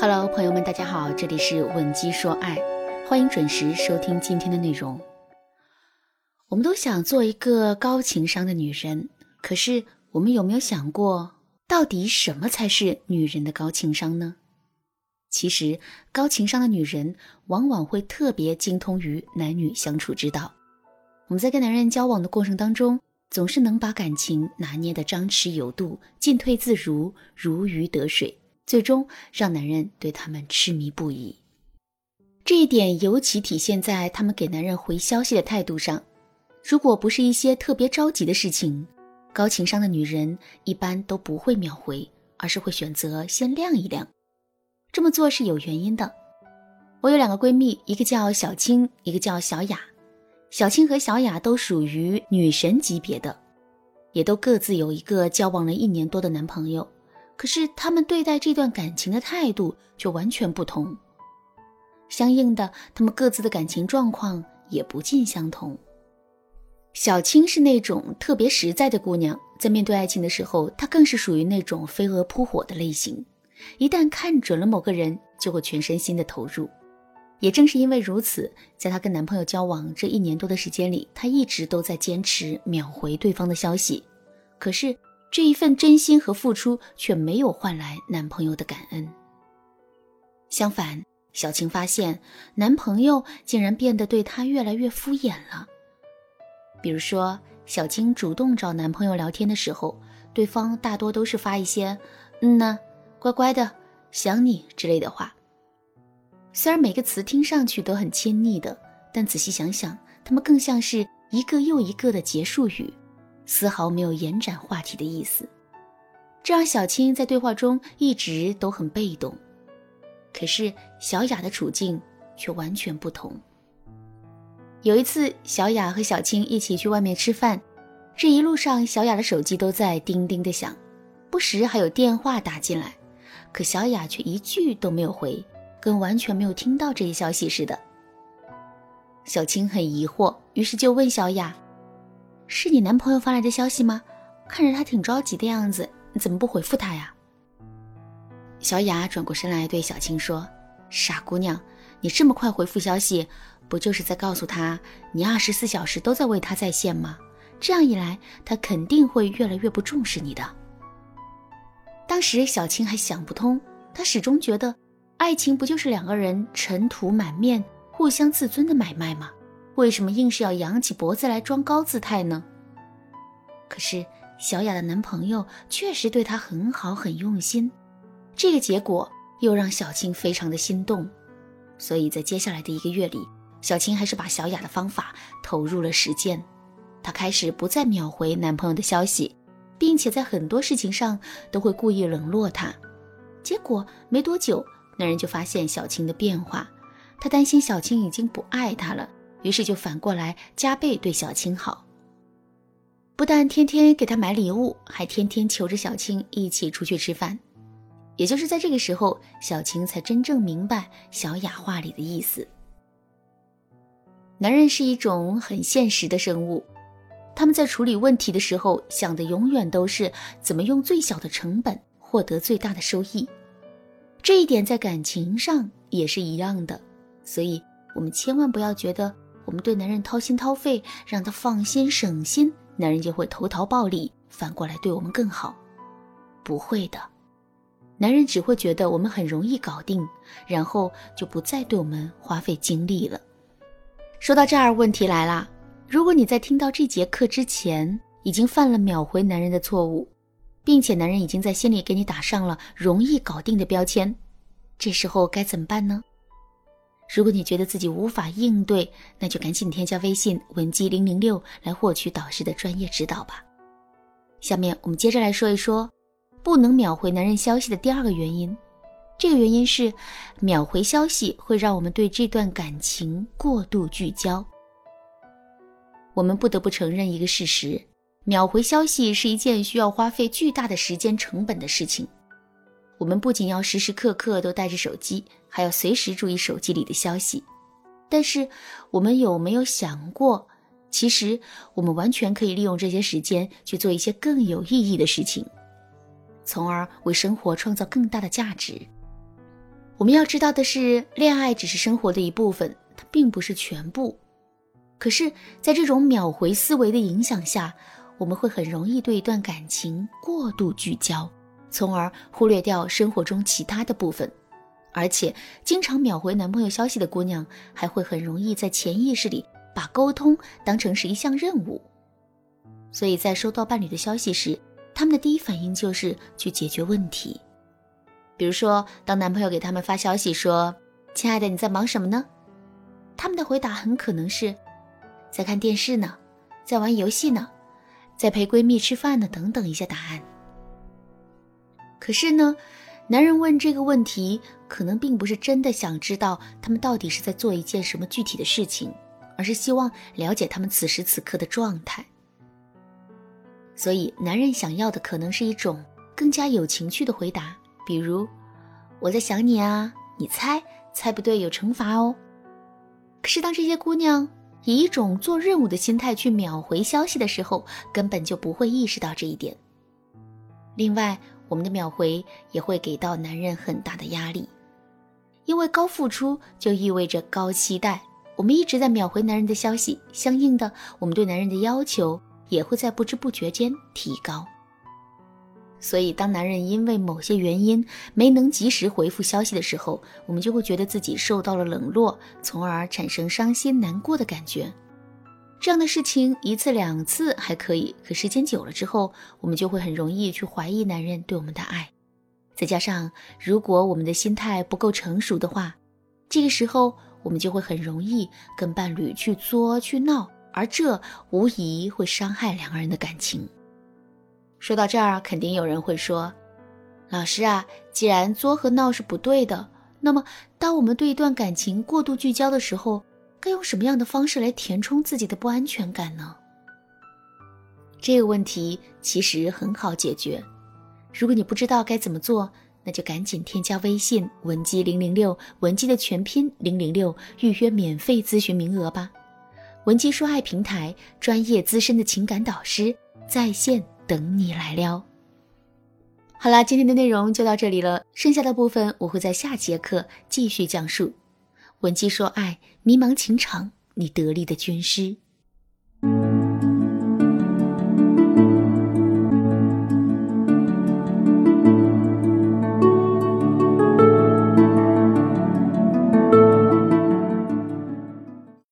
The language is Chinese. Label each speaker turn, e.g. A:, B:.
A: Hello，朋友们，大家好，这里是吻姬说爱，欢迎准时收听今天的内容。我们都想做一个高情商的女人，可是我们有没有想过，到底什么才是女人的高情商呢？其实，高情商的女人往往会特别精通于男女相处之道。我们在跟男人交往的过程当中，总是能把感情拿捏的张弛有度，进退自如，如鱼得水。最终让男人对他们痴迷不已，这一点尤其体现在他们给男人回消息的态度上。如果不是一些特别着急的事情，高情商的女人一般都不会秒回，而是会选择先晾一晾。这么做是有原因的。我有两个闺蜜，一个叫小青，一个叫小雅。小青和小雅都属于女神级别的，也都各自有一个交往了一年多的男朋友。可是他们对待这段感情的态度却完全不同，相应的，他们各自的感情状况也不尽相同。小青是那种特别实在的姑娘，在面对爱情的时候，她更是属于那种飞蛾扑火的类型，一旦看准了某个人，就会全身心的投入。也正是因为如此，在她跟男朋友交往这一年多的时间里，她一直都在坚持秒回对方的消息。可是。这一份真心和付出却没有换来男朋友的感恩。相反，小青发现男朋友竟然变得对她越来越敷衍了。比如说，小青主动找男朋友聊天的时候，对方大多都是发一些“嗯呐，乖乖的，想你”之类的话。虽然每个词听上去都很亲昵的，但仔细想想，他们更像是一个又一个的结束语。丝毫没有延展话题的意思，这让小青在对话中一直都很被动。可是小雅的处境却完全不同。有一次，小雅和小青一起去外面吃饭，这一路上小雅的手机都在叮叮的响，不时还有电话打进来，可小雅却一句都没有回，跟完全没有听到这些消息似的。小青很疑惑，于是就问小雅。是你男朋友发来的消息吗？看着他挺着急的样子，你怎么不回复他呀？小雅转过身来对小青说：“傻姑娘，你这么快回复消息，不就是在告诉他你二十四小时都在为他在线吗？这样一来，他肯定会越来越不重视你的。”当时小青还想不通，她始终觉得，爱情不就是两个人尘土满面、互相自尊的买卖吗？为什么硬是要扬起脖子来装高姿态呢？可是小雅的男朋友确实对她很好，很用心，这个结果又让小青非常的心动。所以在接下来的一个月里，小青还是把小雅的方法投入了实践。她开始不再秒回男朋友的消息，并且在很多事情上都会故意冷落他。结果没多久，男人就发现小青的变化，他担心小青已经不爱他了。于是就反过来加倍对小青好，不但天天给她买礼物，还天天求着小青一起出去吃饭。也就是在这个时候，小青才真正明白小雅话里的意思。男人是一种很现实的生物，他们在处理问题的时候想的永远都是怎么用最小的成本获得最大的收益。这一点在感情上也是一样的，所以我们千万不要觉得。我们对男人掏心掏肺，让他放心省心，男人就会投桃报李，反过来对我们更好。不会的，男人只会觉得我们很容易搞定，然后就不再对我们花费精力了。说到这儿，问题来了：如果你在听到这节课之前已经犯了秒回男人的错误，并且男人已经在心里给你打上了容易搞定的标签，这时候该怎么办呢？如果你觉得自己无法应对，那就赶紧添加微信文姬零零六来获取导师的专业指导吧。下面我们接着来说一说，不能秒回男人消息的第二个原因。这个原因是，秒回消息会让我们对这段感情过度聚焦。我们不得不承认一个事实：秒回消息是一件需要花费巨大的时间成本的事情。我们不仅要时时刻刻都带着手机，还要随时注意手机里的消息。但是，我们有没有想过，其实我们完全可以利用这些时间去做一些更有意义的事情，从而为生活创造更大的价值？我们要知道的是，恋爱只是生活的一部分，它并不是全部。可是，在这种秒回思维的影响下，我们会很容易对一段感情过度聚焦，从而忽略掉生活中其他的部分。而且，经常秒回男朋友消息的姑娘，还会很容易在潜意识里把沟通当成是一项任务。所以在收到伴侣的消息时，他们的第一反应就是去解决问题。比如说，当男朋友给他们发消息说：“亲爱的，你在忙什么呢？”他们的回答很可能是：“在看电视呢，在玩游戏呢，在陪闺蜜吃饭呢，等等一些答案。”可是呢，男人问这个问题，可能并不是真的想知道他们到底是在做一件什么具体的事情，而是希望了解他们此时此刻的状态。所以，男人想要的可能是一种更加有情趣的回答。比如，我在想你啊，你猜猜不对有惩罚哦。可是当这些姑娘以一种做任务的心态去秒回消息的时候，根本就不会意识到这一点。另外，我们的秒回也会给到男人很大的压力，因为高付出就意味着高期待。我们一直在秒回男人的消息，相应的，我们对男人的要求也会在不知不觉间提高。所以，当男人因为某些原因没能及时回复消息的时候，我们就会觉得自己受到了冷落，从而产生伤心难过的感觉。这样的事情一次两次还可以，可时间久了之后，我们就会很容易去怀疑男人对我们的爱。再加上，如果我们的心态不够成熟的话，这个时候我们就会很容易跟伴侣去作去闹，而这无疑会伤害两个人的感情。说到这儿，肯定有人会说：“老师啊，既然作和闹是不对的，那么当我们对一段感情过度聚焦的时候，该用什么样的方式来填充自己的不安全感呢？”这个问题其实很好解决。如果你不知道该怎么做，那就赶紧添加微信文姬零零六，文姬的全拼零零六，预约免费咨询名额吧。文姬说爱平台专业资深的情感导师在线。等你来撩。好啦，今天的内容就到这里了，剩下的部分我会在下节课继续讲述。文姬说爱，迷茫情场，你得力的军师。